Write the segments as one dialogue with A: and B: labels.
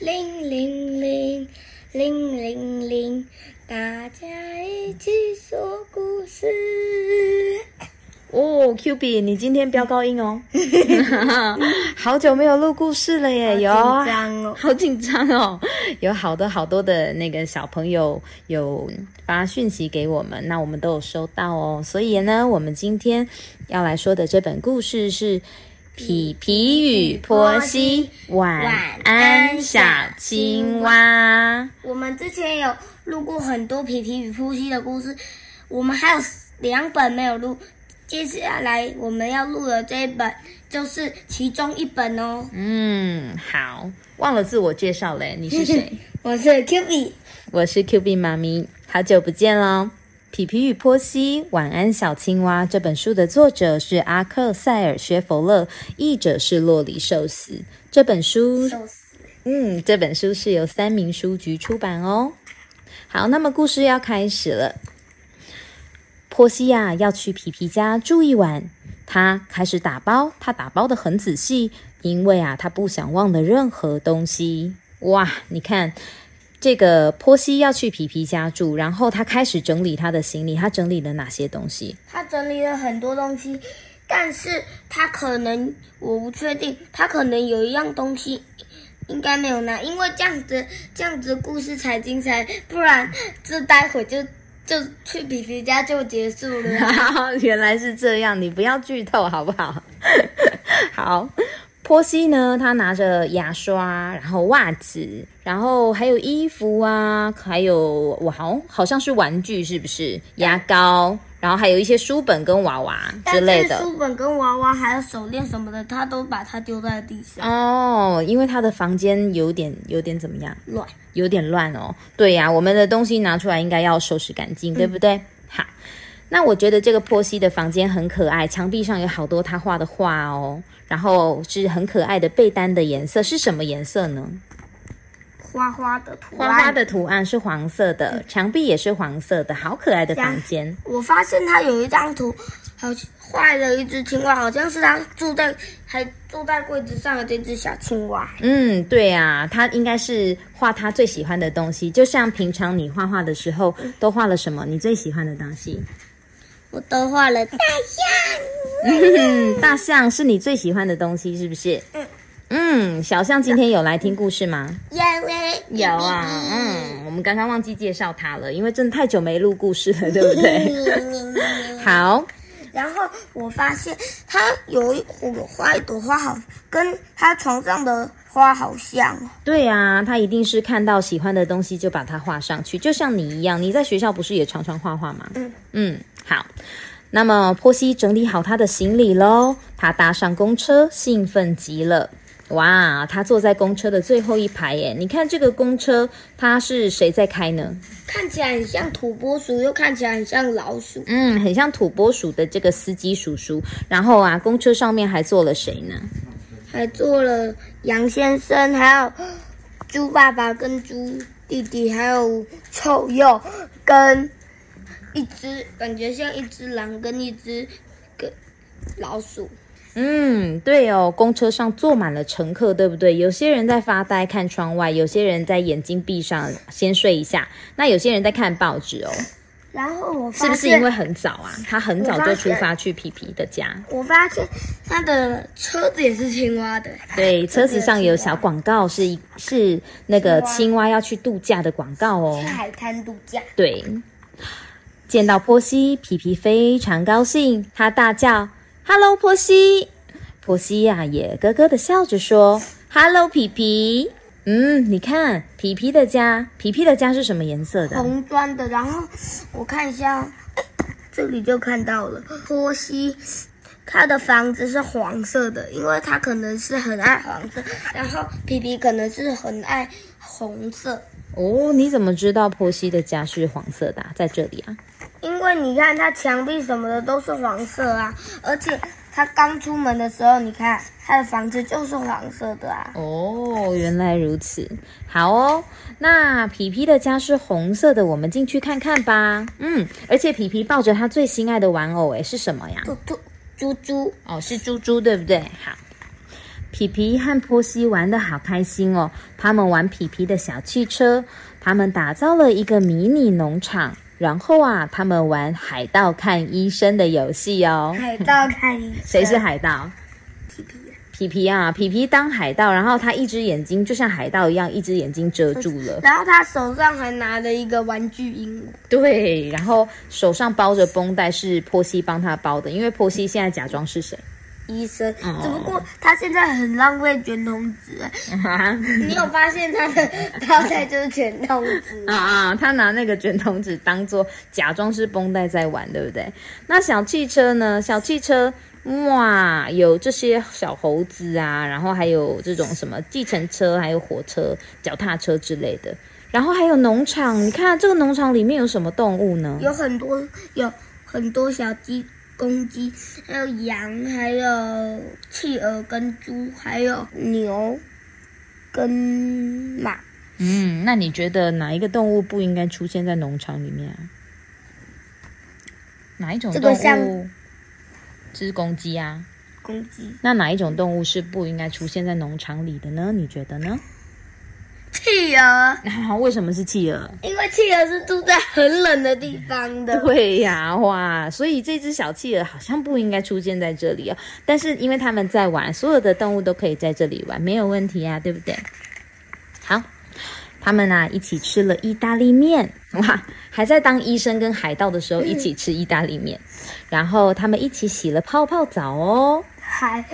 A: 铃铃铃，铃铃铃，大家一起说故事。
B: 哦，Q B，你今天飙高音哦，好久没有录故事了耶，有
A: 好紧张哦。
B: 好紧张哦，有好多好多的那个小朋友有发讯息给我们，那我们都有收到哦，所以呢，我们今天要来说的这本故事是《皮皮与波西晚安小青蛙》。
A: 我们之前有录过很多皮皮与波西的故事，我们还有两本没有录。接下来我们要录的这一本就是其中一本哦。
B: 嗯，好，忘了自我介绍嘞，你是谁？
A: 我是 Q B，
B: 我是 Q B 妈咪，好久不见喽！《皮皮与波西晚安小青蛙》这本书的作者是阿克塞尔·薛佛勒，译者是洛里寿司。这本书，嗯，这本书是由三明书局出版哦。好，那么故事要开始了。波西呀、要去皮皮家住一晚，他开始打包，他打包的很仔细，因为啊，他不想忘了任何东西。哇，你看。这个波西要去皮皮家住，然后他开始整理他的行李。他整理了哪些东西？
A: 他整理了很多东西，但是他可能我不确定，他可能有一样东西应该没有拿，因为这样子这样子故事才精彩，不然这待会就就去皮皮家就结束了啊。
B: 原来是这样，你不要剧透好不好？好，波西呢，他拿着牙刷，然后袜子，然后还有衣服啊，还有我好好像是玩具，是不是？牙膏，然后还有一些书本跟娃娃之类的。
A: 书本跟娃娃还有手链什么的，他都把它丢在地上，
B: 哦，因为他的房间有点有点怎么样？
A: 乱。
B: 有点乱哦。对呀、我们的东西拿出来应该要收拾干净，对不对？好，那我觉得这个波西的房间很可爱，墙壁上有好多他画的画哦，然后是很可爱的被单的颜色是什么颜色呢？
A: 花花的图
B: 花
A: 案，
B: 花花的图案是黄色的，墙壁也是黄色的，好可爱的房间。
A: 我发现他有一张图，好像画了一只青蛙，好像是他住在还住在柜子上的这只小青蛙。
B: 嗯，对啊，他应该是画他最喜欢的东西，就像平常你画画的时候都画了什么？你最喜欢的东西？
A: 我都画了大象，
B: 嗯，大象是你最喜欢的东西，是不是？
A: 嗯
B: 嗯，小象今天有来听故事吗？
A: 因为
B: 有啊，嗯，我们刚刚忘记介绍它了，因为真的太久没录故事了，对不对？好，
A: 然后我发现他有一有画一朵花好，跟他床上的花好像哦。
B: 对啊，他一定是看到喜欢的东西就把它画上去，就像你一样，你在学校不是也常常画画吗？
A: 嗯
B: 嗯，好。那么波西整理好他的行李喽，他搭上公车，兴奋极了。哇，他坐在公车的最后一排耶！你看这个公车，它是谁在开呢？
A: 看起来很像土拨鼠，又看起来很像老鼠。
B: 嗯，很像土拨鼠的这个司机叔叔。然后啊，公车上面还坐了谁呢？
A: 还坐了杨先生，还有猪爸爸跟猪弟弟，还有臭鼬跟一只感觉像一只狼跟一只个老鼠。
B: 嗯，对哦，公车上坐满了乘客，对不对？有些人在发呆看窗外，有些人在眼睛闭上先睡一下，那有些人在看报纸哦。
A: 然后我
B: 是
A: 发现，
B: 不是因为很早啊？他很早就出发去皮皮的家。
A: 我发现他的车子也是青蛙的？
B: 对，车子上有小广告，是一是那个青蛙要去度假的广告哦
A: 去。海滩度假。
B: 对，见到波西，皮皮非常高兴，他大叫：“Hello，波西！”波西呀、也咯咯的笑着说：“Hello，皮皮。”嗯，你看皮皮的家，皮皮的家是什么颜色的？
A: 红砖的，然后我看一下，哎这里就看到了波西，他的房子是黄色的，因为他可能是很爱黄色，然后皮皮可能是很爱红色，
B: 哦，你怎么知道波西的家是黄色的、啊？在这里啊？
A: 因为你看它墙壁什么的都是黄色啊，而且它刚出门的时候，你看它的房子就是黄色的啊。
B: 哦，原来如此。好哦，那皮皮的家是红色的，我们进去看看吧。嗯，而且皮皮抱着他最心爱的玩偶，诶，是什么呀？
A: 兔兔猪猪，
B: 哦，是猪猪，对不对？好，皮皮和波西玩的好开心哦，他们玩皮皮的小汽车，他们打造了一个迷你农场，然后啊，他们玩海盗看医生的游戏哦。
A: 海盗看医生，
B: 谁是海盗？
A: 皮皮？
B: 皮皮啊，皮皮当海盗，然后他一只眼睛就像海盗一样，一只眼睛遮住了。
A: 然后他手上还拿着一个玩具鹦鹉。
B: 对，然后手上包着绷带，是波西帮他包的，因为波西现在假装是谁？
A: 医生，
B: 哦
A: 只不过他现在很浪费卷筒纸。你有发现他的包袋就是卷筒纸
B: 啊啊！他拿那个卷筒纸当做假装是绷带在玩，对不对？那小汽车呢？小汽车哇，有这些小猴子啊，然后还有这种什么计程车，还有火车、脚踏车之类的。然后还有农场，你看这个农场里面有什么动物呢？
A: 有很多有很多小鸡、公鸡，还有羊，还有企鹅跟猪，还有牛跟马。
B: 嗯，那你觉得哪一个动物不应该出现在农场里面啊？哪一种动
A: 这个像
B: 物？这是公鸡啊。
A: 公鸡、
B: 那哪一种动物是不应该出现在农场里的呢？你觉得呢？
A: 企鹅，
B: 啊，为什么是企鹅？
A: 因为企鹅是住在很冷的地方的。
B: 对呀，哇！所以这只小企鹅好像不应该出现在这里哦。但是因为他们在玩，所有的动物都可以在这里玩，没有问题啊，对不对？好，他们啊一起吃了意大利面，哇！还在当医生跟海盗的时候一起吃意大利面，然后他们一起洗了泡泡澡哦。
A: 还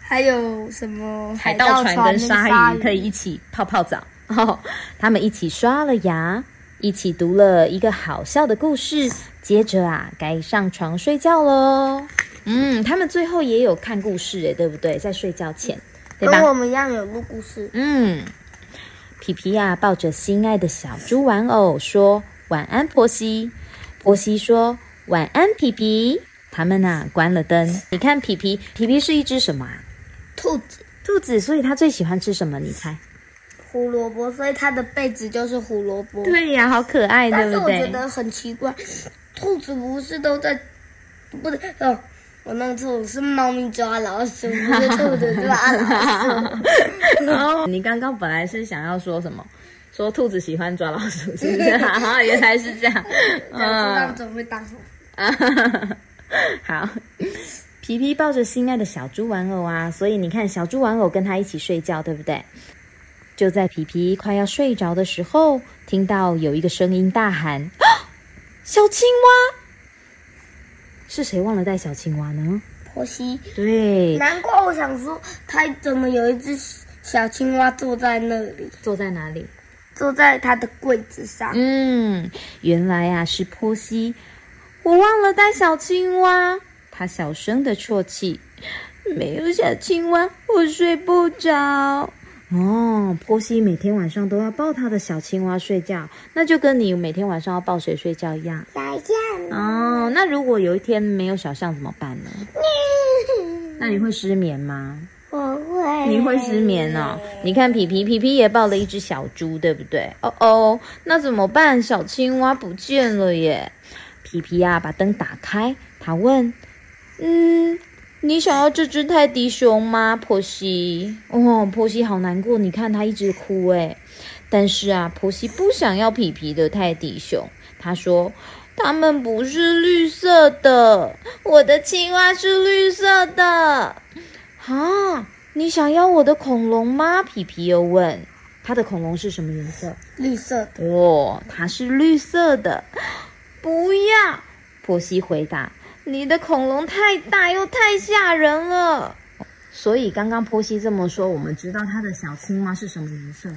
A: 还有什么
B: 海盗船跟鲨
A: 鲨
B: 鱼可以一起泡泡澡 哦。他们一起刷了牙，一起读了一个好笑的故事。接着啊，该上床睡觉喽。嗯，他们最后也有看故事诶，对不对？在睡觉前，对吧？
A: 跟我们一样有录故事。
B: 嗯，皮皮呀、抱着心爱的小猪玩偶说：“晚安，波西。”波西说：“晚安，皮皮。”他们呐、关了灯。你看，皮皮，皮皮是一只什么啊？
A: 兔子、
B: 兔子，所以它最喜欢吃什么？你猜？
A: 胡萝卜，所以它的被子就是胡萝卜。
B: 对呀，好可爱，
A: 但
B: 对不对？
A: 是我觉得很奇怪，兔子不是都在，不对哦，我弄错了，是猫咪抓老鼠，不是兔子抓老鼠。
B: 哦，你刚刚本来是想要说什么？说兔子喜欢抓老鼠，是不是？啊，原来是这样。
A: 这样怎么会当什么？
B: 啊，好。皮皮抱着心爱的小猪玩偶啊，所以你看，小猪玩偶跟他一起睡觉，对不对？就在皮皮快要睡着的时候，听到有一个声音大喊：“啊小青蛙！”是谁忘了带小青蛙呢？
A: 婆媳，
B: 对，
A: 难怪我想说，他怎么有一只小青蛙坐在那里，
B: 坐在哪里？
A: 坐在他的柜子上。
B: 嗯，原来啊是波西，我忘了带小青蛙。他小声的啜泣，没有小青蛙，我睡不着。哦，波西每天晚上都要抱他的小青蛙睡觉，那就跟你每天晚上要抱谁睡觉一样。
A: 小象，
B: 哦，那如果有一天没有小象怎么办呢？那你会失眠吗？
A: 我会，
B: 你会失眠哦。你看皮皮，皮皮也抱了一只小猪，对不对？哦哦，那怎么办？小青蛙不见了耶！皮皮呀、把灯打开，他问：“嗯，你想要这只泰迪熊吗？”婆媳，哦，婆媳好难过，你看它一直哭诶。但是啊，婆媳不想要皮皮的泰迪熊，她说：“它们不是绿色的，我的青蛙是绿色的。”啊，你想要我的恐龙吗？皮皮又问。他的恐龙是什么颜色？
A: 绿色的，
B: 哦，它是绿色的。不要，婆媳回答。你的恐龙太大又太吓人了。所以刚刚波西这么说，我们知道它的小青蛙是什么颜色？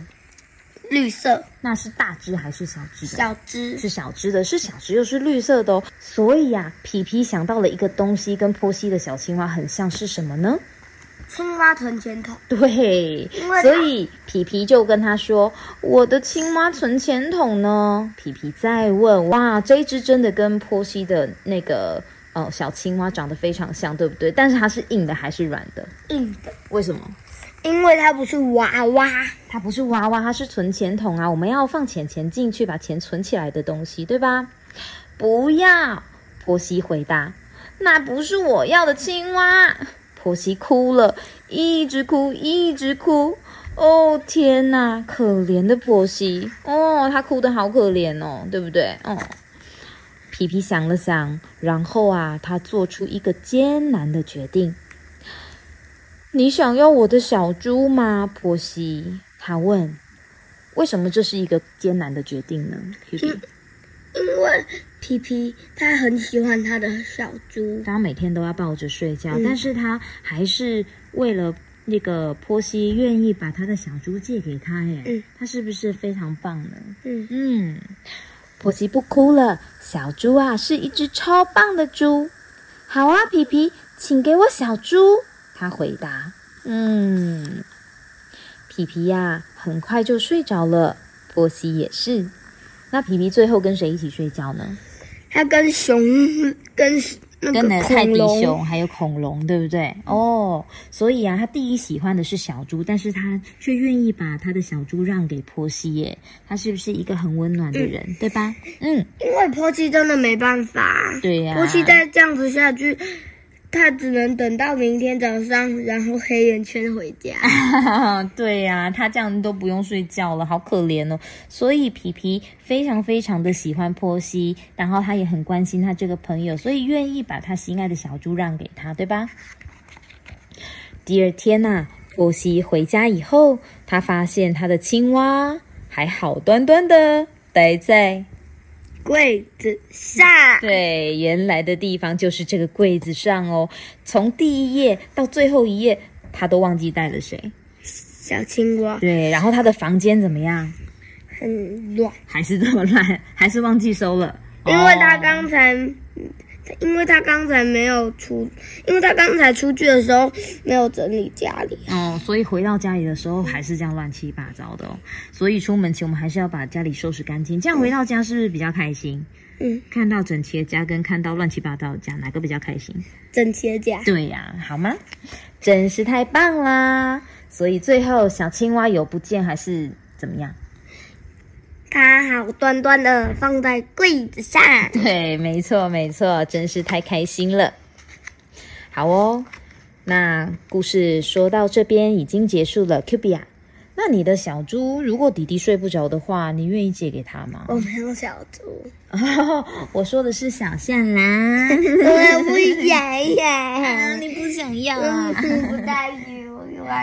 A: 绿色，
B: 那是大只还是小只的？
A: 小只，
B: 是小只的，是小只又是绿色的哦。所以呀、皮皮想到了一个东西，跟波西的小青蛙很像，是什么呢？
A: 青蛙存钱筒。
B: 对所以皮皮就跟他说：“我的青蛙存钱筒呢？”皮皮再问：“哇，这一只真的跟波西的那个呃小青蛙长得非常像，对不对？但是它是硬的还是软的？
A: 硬的，
B: 为什么？
A: 因为它不是娃娃。
B: 它不是娃娃，它是存钱筒啊！我们要放钱钱进去，把钱存起来的东西，对吧？不要，波西回答：“那不是我要的青蛙。”婆媳哭了，一直哭，一直哭。哦天哪，可怜的婆媳哦，她哭得好可怜哦，对不对？哦，皮皮想了想，然后啊，他做出一个艰难的决定。你想要我的小猪吗，婆媳？他问。为什么这是一个艰难的决定呢？皮皮，
A: 因为皮皮他很喜欢他的小猪，
B: 他每天都要抱着睡觉，但是他还是为了。那个波西愿意把他的小猪借给他，耶，他是不是非常棒呢？嗯嗯，波西不哭了，小猪啊是一只超棒的猪。好啊，皮皮，请给我小猪。他回答。嗯，皮皮呀，很快就睡着了，波西也是。那皮皮最后跟谁一起睡觉呢？
A: 他跟熊跟。
B: 跟的泰迪熊还有恐龙，对不对？哦，所以啊，他第一喜欢的是小猪，但是他却愿意把他的小猪让给波西耶。他是不是一个很温暖的人，对吧？
A: 嗯，因为波西真的没办法，
B: 对呀，
A: 波西再这样子下去。他只能等到明天早上，然后黑眼圈回家。
B: 对呀，他这样都不用睡觉了，好可怜哦。所以皮皮非常非常的喜欢波西，然后他也很关心他这个朋友，所以愿意把他心爱的小猪让给他，对吧？第二天呐，波西回家以后，他发现他的青蛙还好端端的待在。
A: 柜子上，
B: 对，原来的地方就是这个柜子上哦。从第一页到最后一页，他都忘记带了谁？
A: 小青蛙。
B: 对，然后他的房间怎么样？
A: 很乱，
B: 还是这么乱？还是忘记收了？
A: 因为他刚才。因为他刚才没有出，因为他刚才出去的时候没有整理家里，
B: 哦，所以回到家里的时候还是这样乱七八糟的哦。所以出门前我们还是要把家里收拾干净，这样回到家是不是比较开心？嗯，看到整齐的家跟看到乱七八糟的家，哪个比较开心？
A: 整齐的家。
B: 对呀，好吗？真是太棒啦！所以最后小青蛙有不见还是怎么样？
A: 它好端端的放在柜子上。
B: 对，没错，没错，真是太开心了。好哦，那故事说到这边已经结束了。Q B 啊，那你的小猪如果弟弟睡不着的话，你愿意借给他吗？
A: 我没有小猪。
B: 我说的是小象啦。
A: 我不想要。
B: 你不想要啊？
A: 不带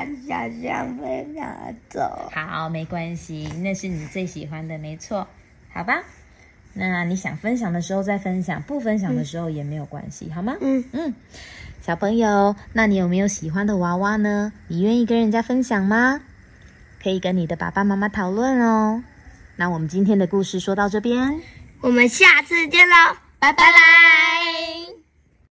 A: 你。小象被拿走，
B: 好，没关系，那是你最喜欢的，没错，好吧？那你想分享的时候再分享，不分享的时候也没有关系，好吗？嗯嗯，小朋友，那你有没有喜欢的娃娃呢？你愿意跟人家分享吗？可以跟你的爸爸妈妈讨论哦。那我们今天的故事说到这边，
A: 我们下次见喽，拜拜啦！